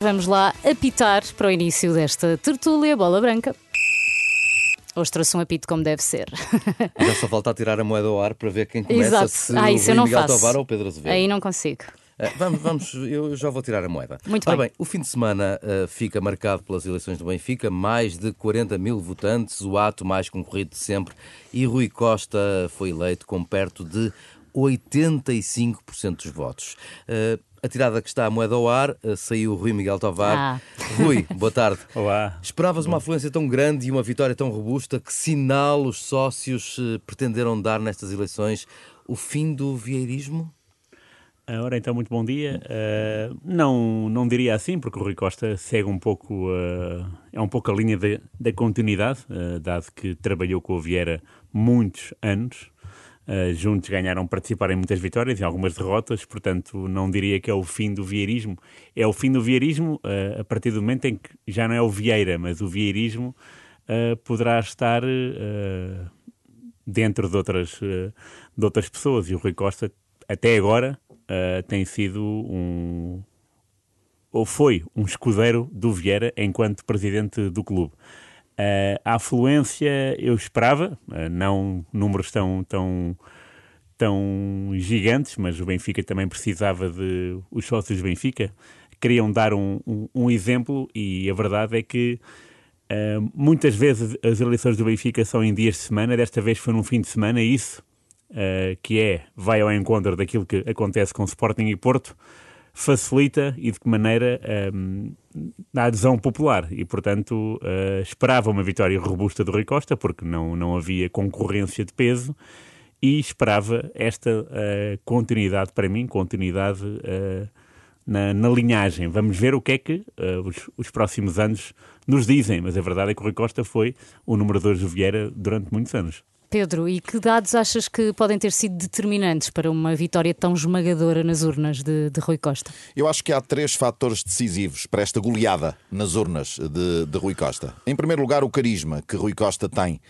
Vamos lá apitar para o início desta tertúlia, bola branca. Hoje trouxe um apito como deve ser. Já só falta tirar a moeda ao ar para ver quem começa, Exato. se Ah, o isso eu Rui não Miguel faço. Tovar ou o Pedro Azevedo. Aí não consigo. Ah, vamos, vamos, eu já vou tirar a moeda. Muito Ora bem. bem, o fim de semana ah, fica marcado pelas eleições do Benfica, mais de 40 mil votantes, o ato mais concorrido de sempre, e Rui Costa foi eleito com perto de 85% dos votos. Ah, a tirada que está a moeda ao ar, ah, saiu o Rui Miguel Tovar. Ah. Rui, boa tarde. Olá. Esperavas uma afluência tão grande e uma vitória tão robusta? Que sinal os sócios eh, pretenderam dar nestas eleições? O fim do vieirismo? Ah, Ora, então, muito bom dia. Ah, não, não diria assim, porque o Rui Costa segue um pouco, ah, é um pouco a linha da- da continuidade, ah, dado que trabalhou com o Vieira muitos anos. Ah, juntos ganharam, participaram em muitas vitórias e algumas derrotas, portanto, não diria que é o fim do vieirismo. É o fim do vieirismo ah, a partir do momento em que já não é o Vieira, mas o vieirismo ah, poderá estar dentro de outras, eh, de outras pessoas. E o Rui Costa, até agora, eh, tem sido um. ou foi um escudeiro do Vieira enquanto presidente do clube. Eh, a afluência eu esperava, eh, não números tão, tão, tão gigantes, mas o Benfica também precisava de. os sócios do Benfica queriam dar um, um, um exemplo e a verdade é que Uh, muitas vezes as eleições do Benfica são em dias de semana, desta vez foi num fim de semana, isso, uh, que é, vai ao encontro daquilo que acontece com Sporting e Porto, facilita e de que maneira um, a adesão popular. E, portanto, uh, esperava uma vitória robusta do Rui Costa, porque não, não havia concorrência de peso, e esperava esta uh, continuidade para mim, continuidade uh, na, na linhagem. Vamos ver o que é que os, os, próximos anos nos dizem, mas a verdade é que o Rui Costa foi o número 2 do Vieira durante muitos anos. Pedro, e que dados achas que podem ter sido determinantes para uma vitória tão esmagadora nas urnas de, de Rui Costa? Eu acho que há três fatores decisivos para esta goleada nas urnas de, de Rui Costa. Em primeiro lugar, o carisma que Rui Costa tem.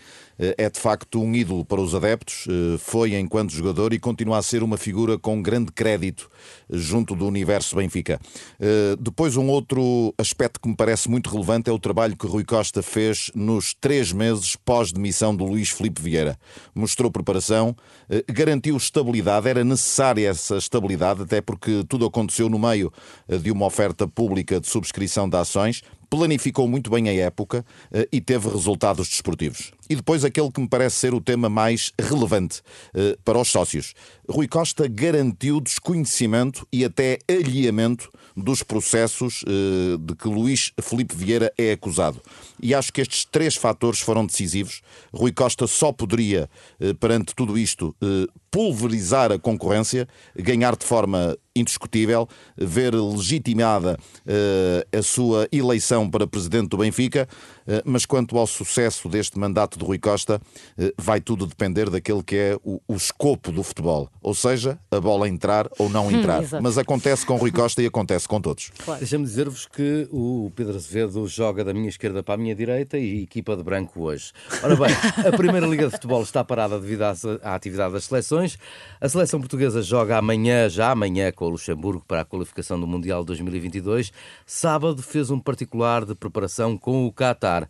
É de facto um ídolo para os adeptos, foi enquanto jogador e continua a ser uma figura com grande crédito junto do universo Benfica. Depois, um outro aspecto que me parece muito relevante é o trabalho que Rui Costa fez nos três meses pós-demissão do Luís Filipe Vieira. Mostrou preparação, garantiu estabilidade, era necessária essa estabilidade, até porque tudo aconteceu no meio de uma oferta pública de subscrição de ações planificou muito bem a época uh, e teve resultados desportivos. E depois aquele que me parece ser o tema mais relevante uh, para os sócios. Rui Costa garantiu desconhecimento e até alheamento dos processos uh, de que Luís Felipe Vieira é acusado. E acho que estes três fatores foram decisivos. Rui Costa só poderia, perante tudo isto, pulverizar a concorrência, ganhar de forma indiscutível, ver legitimada uh, a sua eleição para presidente do Benfica, uh, mas quanto ao sucesso deste mandato de Rui Costa, uh, vai tudo depender daquele que é o, o, escopo do futebol, ou seja, a bola entrar ou não entrar. Hum, mas acontece com Rui Costa e acontece com todos. Claro. Deixa-me dizer-vos que o Pedro Azevedo joga da minha esquerda para a minha direita e equipa de branco hoje. Ora bem, a Primeira Liga de Futebol está parada devido à, à atividade das seleções. A seleção portuguesa joga amanhã, já amanhã, com o Luxemburgo para a qualificação do Mundial 2022. Sábado fez um particular de preparação com o Qatar.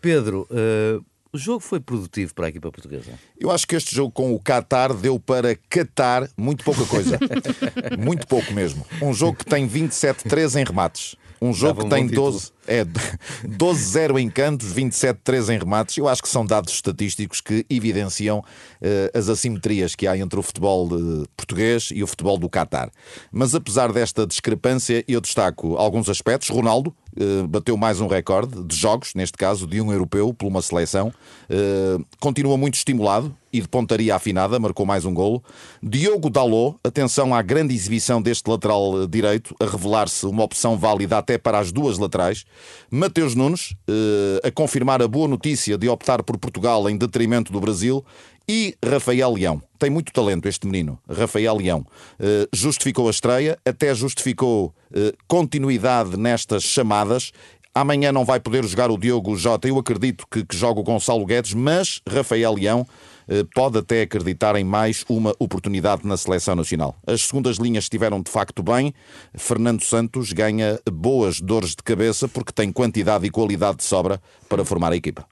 Pedro, uh, o jogo foi produtivo para a equipa portuguesa? Eu acho que este jogo com o Qatar deu para catar muito pouca coisa. muito pouco mesmo. Um jogo que tem 27-3 em remates. Um jogo que tem 12, é, 12-0 em cantos, 27-3 em remates. Eu acho que são dados estatísticos que evidenciam uh, as assimetrias que há entre o futebol uh, português e o futebol do Qatar. Mas apesar desta discrepância, eu destaco alguns aspectos. Ronaldo uh, bateu mais um recorde de jogos, neste caso de um europeu, por uma seleção. continua muito estimulado e de pontaria afinada, marcou mais um golo. Diogo Dalot, atenção à grande exibição deste lateral direito, a revelar-se uma opção válida até para as duas laterais. Mateus Nunes, eh, a confirmar a boa notícia de optar por Portugal em detrimento do Brasil. E Rafael Leão. Tem muito talento este menino, Rafael Leão. Eh, justificou a estreia, até justificou eh, continuidade nestas chamadas. Amanhã não vai poder jogar o Diogo Jota. Eu acredito que, que joga o Gonçalo Guedes, mas Rafael Leão pode até acreditar em mais uma oportunidade na seleção nacional. As segundas linhas estiveram de facto bem. Fernando Santos ganha boas dores de cabeça porque tem quantidade e qualidade de sobra para formar a equipa.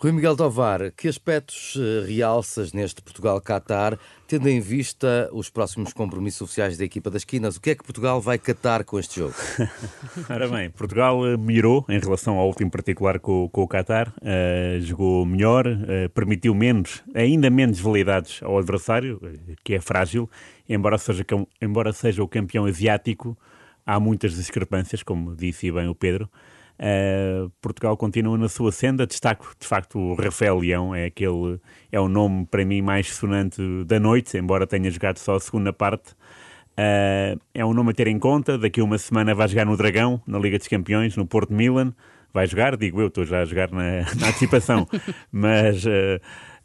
Rui Miguel Tovar, que aspectos eh, realças neste Portugal-Qatar, tendo em vista os próximos compromissos oficiais da equipa das Quinas? O que é que Portugal vai catar com este jogo? Ora bem, Portugal eh, melhorou em relação ao último particular com, com o Qatar, uh, jogou melhor, uh, permitiu menos, ainda menos validades ao adversário, que é frágil, embora seja, embora seja o campeão asiático, há muitas discrepâncias, como disse bem o Pedro. Uh, Portugal continua na sua senda. Destaco, de facto, o Rafael Leão, é aquele, é o nome para mim mais sonante da noite, embora tenha jogado só a segunda parte. Uh, é um nome a ter em conta. Daqui a uma semana vai jogar no Dragão, na Liga dos Campeões, no Porto Milan. Vai jogar, digo eu, estou já a jogar na, na antecipação, mas uh,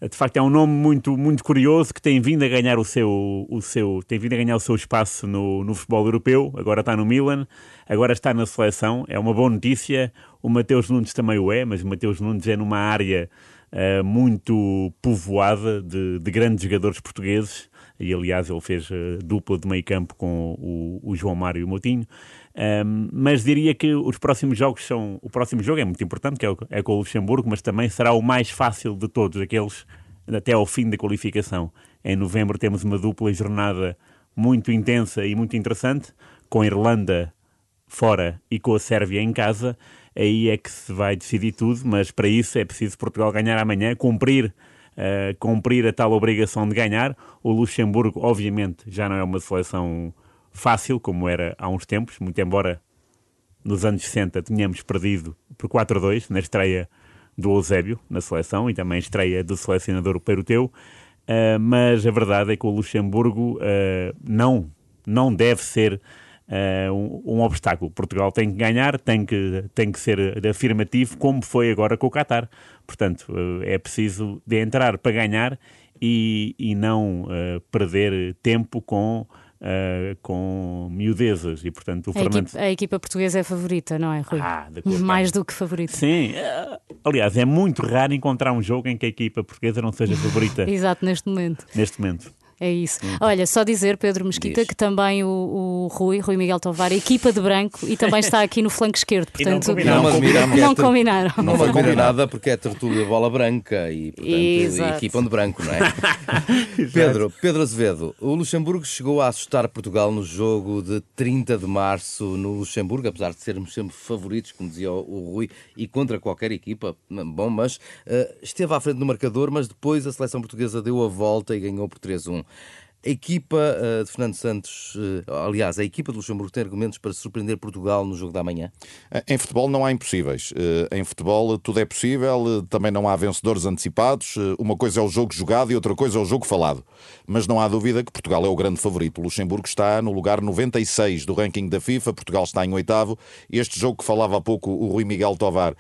de facto é um nome muito, muito curioso que tem vindo a ganhar o seu, o seu, tem vindo a ganhar o seu espaço no, no futebol europeu, agora está no Milan, agora está na seleção, é uma boa notícia. O Mateus Nunes também o é, mas o Mateus Nunes é numa área uh, muito povoada de, de, grandes jogadores portugueses, e aliás ele fez uh, dupla de meio campo com o, o João Mário e o. Um, mas diria que os próximos jogos são. O próximo jogo é muito importante, que é, o, é com o Luxemburgo, mas também será o mais fácil de todos, aqueles até ao fim da qualificação. Em novembro temos uma dupla jornada muito intensa e muito interessante, com a Irlanda fora e com a Sérvia em casa. Aí é que se vai decidir tudo, mas para isso é preciso Portugal ganhar amanhã, cumprir Uh, cumprir a tal obrigação de ganhar. O Luxemburgo, obviamente, já não é uma seleção fácil, como era há uns tempos, muito embora nos anos 60 tínhamos perdido por 4-2 na estreia do Eusébio na seleção e também estreia do selecionador Peruteu, uh, mas a verdade é que o Luxemburgo uh, não, não deve ser uh, um, um, obstáculo. Portugal tem que ganhar, tem que, tem que ser afirmativo, como foi agora com o Qatar. Portanto, é preciso de entrar para ganhar e, e não perder tempo com uh, com miudezas e, portanto, o a Fernando... Equipa, a equipa portuguesa é favorita, não é, Rui? Ah, Mais do que favorita. Sim. Uh, aliás, é muito raro encontrar um jogo em que a equipa portuguesa não seja favorita. Exato, neste momento. Neste momento. É isso. Hum. Olha, só dizer, Pedro Mesquita, Diz. que também o, o, Rui, Rui Miguel Tovar, equipa de branco e também está aqui no flanco esquerdo. Portanto, não combinaram. Não, combinaram. Não, não combina nada porque é tertúlia bola branca e, portanto, Exato. equipa de branco, não é? Pedro, Pedro Azevedo, o Luxemburgo chegou a assustar Portugal no jogo de 30 de março no Luxemburgo, apesar de sermos sempre favoritos, como dizia o, Rui, e contra qualquer equipa. Bom, mas uh, esteve à frente do marcador, mas depois a seleção portuguesa deu a volta e ganhou por 3-1. A equipa uh, de Fernando Santos, uh, aliás, a equipa de Luxemburgo tem argumentos para surpreender Portugal no jogo da manhã? Em futebol não há impossíveis. Em futebol tudo é possível, também não há vencedores antecipados. Uma coisa é o jogo jogado e outra coisa é o jogo falado. Mas não há dúvida que Portugal é o grande favorito. O Luxemburgo está no lugar 96 do ranking da FIFA, Portugal está em oitavo. Este jogo que falava há pouco o Rui Miguel Tovar eh,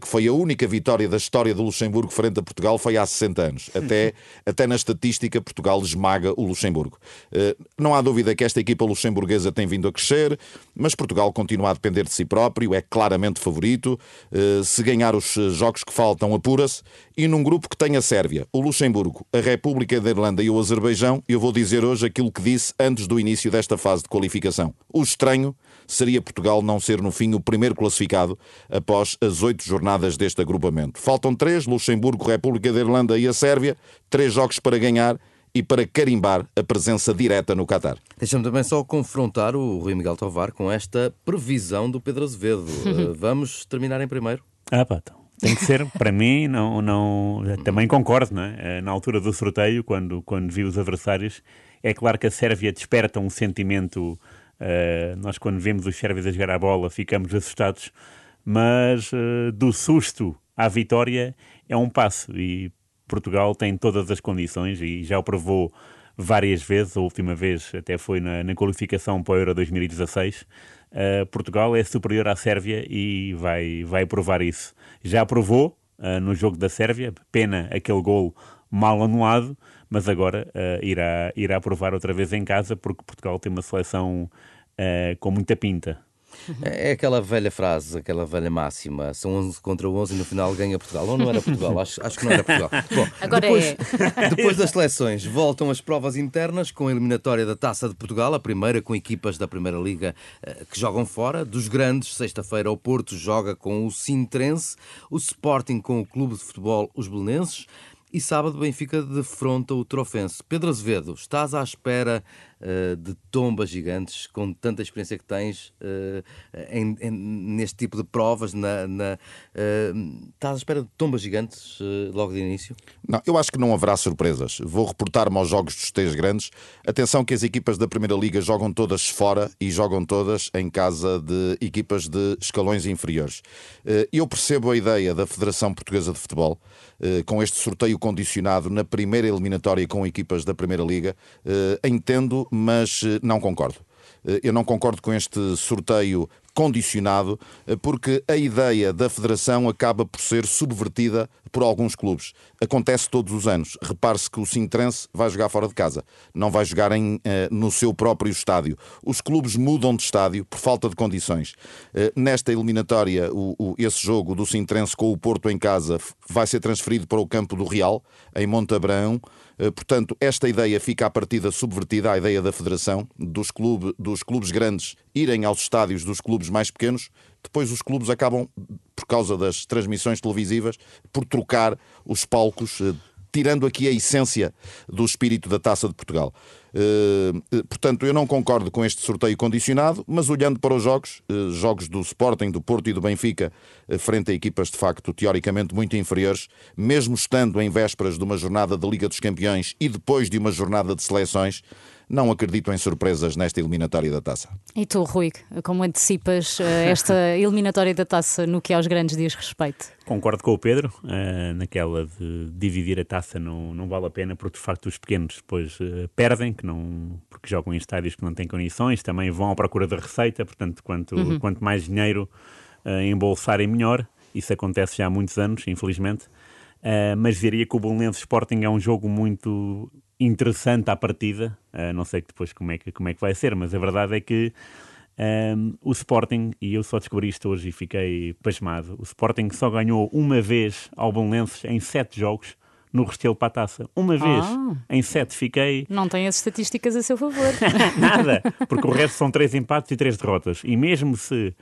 que foi a única vitória da história do Luxemburgo frente a Portugal, foi há 60 anos. Até, até na estatística, Portugal esmaga o Luxemburgo. Eh, não há dúvida que esta equipa luxemburguesa tem vindo a crescer, mas Portugal continua a depender de si próprio, é claramente favorito. Eh, se ganhar os jogos que faltam, apura-se. E num grupo que tem a Sérvia, o Luxemburgo, a República da Irlanda e o Azerbaijão, eu vou dizer hoje aquilo que disse antes do início desta fase de qualificação. O estranho seria Portugal não ser, no fim, o primeiro classificado após as oito jornadas deste agrupamento. Faltam três: Luxemburgo, República da Irlanda e a Sérvia. Três jogos para ganhar e para carimbar a presença direta no Qatar. Deixa-me também só confrontar o Rui Miguel Tovar com esta previsão do Pedro Azevedo. Eh, vamos terminar em primeiro? Ah, pá, então. Tem que ser, para mim, não, não, também concordo, não é? Eh, na altura do sorteio, quando, quando vi os adversários, é claro que a Sérvia desperta um sentimento Uh, nós, quando vemos os sérvios a jogar a bola, ficamos assustados, mas uh, do susto à vitória é um passo e Portugal tem todas as condições e já o provou várias vezes. A última vez até foi na, na qualificação para o Euro 2016. Uh, eh, Portugal é superior à Sérvia e vai, vai provar isso. Já provou no jogo da Sérvia, pena aquele gol mal anulado, mas agora uh, irá, irá provar outra vez em casa, porque Portugal tem uma seleção uh, com muita pinta. É aquela velha frase, aquela velha máxima: são 11 contra 11 e no final ganha Portugal. Ou não era Portugal? Acho, acho que não era Portugal. Bom, Agora depois, é. depois das seleções, voltam as provas internas com a eliminatória da Taça de Portugal, a primeira com equipas da Primeira Liga eh, que jogam fora. Dos grandes, sexta-feira o Porto joga com o Sintrense, o Sporting com o Clube de Futebol Os Belenenses. E sábado, Benfica defronta o Trofense. Pedro Azevedo, estás à espera uh, de tombas gigantes, com tanta experiência que tens uh, em, em, neste tipo de provas? Na, na uh, estás à espera de tombas gigantes logo de início? Não, eu acho que não haverá surpresas. Vou reportar-me aos jogos dos três grandes. Atenção que as equipas da Primeira Liga jogam todas fora e jogam todas em casa de equipas de escalões inferiores. Eu percebo a ideia da Federação Portuguesa de Futebol com este sorteio condicionado na primeira eliminatória com equipas da Primeira Liga. Entendo, mas não concordo. Eu não concordo com este sorteio condicionado, porque a ideia da federação acaba por ser subvertida por alguns clubes. Acontece todos os anos. Repare-se que o Sintrense vai jogar fora de casa, não vai jogar em, no seu próprio estádio. Os clubes mudam de estádio por falta de condições. Nesta eliminatória, o, o, esse jogo do Sintrense com o Porto em casa vai ser transferido para o campo do Real, em Montabrão. Portanto, esta ideia fica à partida subvertida, a ideia da federação, dos, clube, dos clubes grandes irem aos estádios dos clubes mais pequenos, depois os clubes acabam, por causa das transmissões televisivas, por trocar os palcos, tirando aqui a essência do espírito da Taça de Portugal. Portanto, eu não concordo com este sorteio condicionado, mas olhando para os jogos, jogos do Sporting, do Porto e do Benfica, frente a equipas de facto teoricamente muito inferiores, mesmo estando em vésperas de uma jornada da Liga dos Campeões e depois de uma jornada de seleções, não acredito em surpresas nesta eliminatória da taça. E tu, Rui, como antecipas esta eliminatória da taça no que aos grandes dias respeito? Concordo com o Pedro, uh, naquela de dividir a taça não, não vale a pena, porque de facto os pequenos depois uh, perdem, que não, porque jogam em estádios que não têm condições, também vão à procura da receita, portanto, quanto, uhum. quanto mais dinheiro uh, embolsarem, melhor. Isso acontece já há muitos anos, infelizmente. mas diria que o Bolonense Sporting é um jogo muito interessante à partida. Uh, não sei depois como é, que, como é que vai ser, mas a verdade é que um, o Sporting, e eu só descobri isto hoje e fiquei pasmado, o Sporting só ganhou uma vez ao Belenenses em sete jogos no Restelo para a taça. Uma vez Ah. em sete fiquei. Não tem as estatísticas a seu favor. Nada, porque o resto são três empates e três derrotas. E mesmo se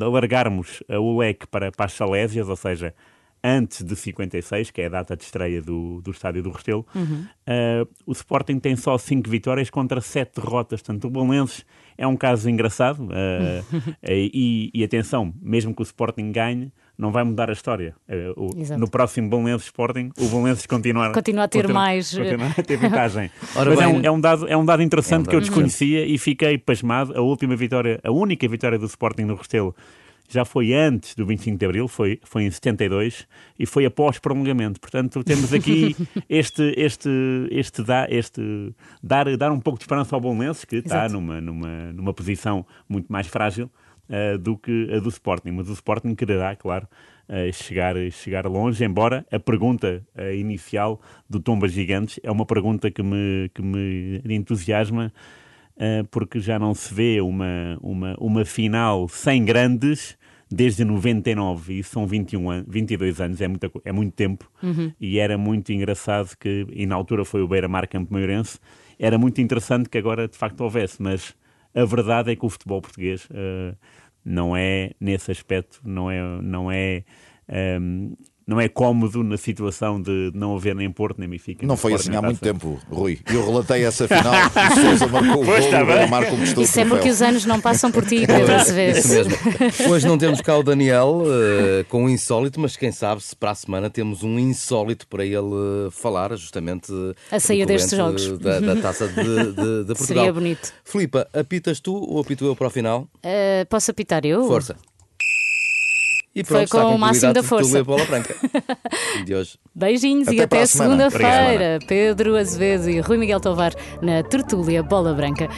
alargarmos o leque para, para as Salésias, ou seja, antes de 56, que é a data de estreia do, do Estádio do Restelo, uh, o Sporting tem só 5 vitórias contra 7 derrotas. Portanto, o Belenenses é um caso engraçado. Uh, e, e, atenção, mesmo que o Sporting ganhe, não vai mudar a história. Uh, o, no próximo Belenenses Sporting, o Belenenses continuar, continua a ter continua, mais. Continua a ter vantagem. Mas é, um, é, um dado, é um dado interessante é um dado que eu desconhecia e fiquei pasmado. A última vitória, a única vitória do Sporting no Restelo já foi antes do 25 de Abril, foi, foi em 72 e foi após prolongamento. Portanto, temos aqui este, este, este, dar, este dar, dar um pouco de esperança ao Bolonense, que está numa, numa, numa posição muito mais frágil uh, do que a do Sporting. Mas o Sporting quererá, claro, uh, chegar, chegar longe, embora a pergunta uh, inicial do Tomba Gigantes é uma pergunta que me, que me entusiasma porque já não se vê uma, uma, uma final sem grandes desde 99, e são 21 anos, 22 anos, é, muita, é muito tempo, uhum. e era muito engraçado que, e na altura foi o Beira-Mar Campo Maiorense, era muito interessante que agora de facto houvesse, mas a verdade é que o futebol português uh, não é, nesse aspecto, não é, não é um, não é cómodo na situação de não haver nem Porto nem Benfica. Não foi assim há muito tempo, Rui. Eu relatei essa final, o Sousa marcou o gol, o Mar conquistou Isso é porque os anos não passam por ti, Pedro Azevedo. Isso mesmo. Hoje não temos cá o Daniel uh, com um insólito, mas quem sabe se para a semana temos um insólito para ele uh, falar, justamente a sair destes jogos da, da taça de, de, de Portugal. Seria bonito. Filipa, apitas tu ou apito eu para o final? Uh, posso apitar eu? Força. E Foi com o máximo da força. Bola branca de hoje. Beijinhos Até e até segunda-feira. Pedro Azevedo e Rui Miguel Tovar na Tertúlia Bola Branca.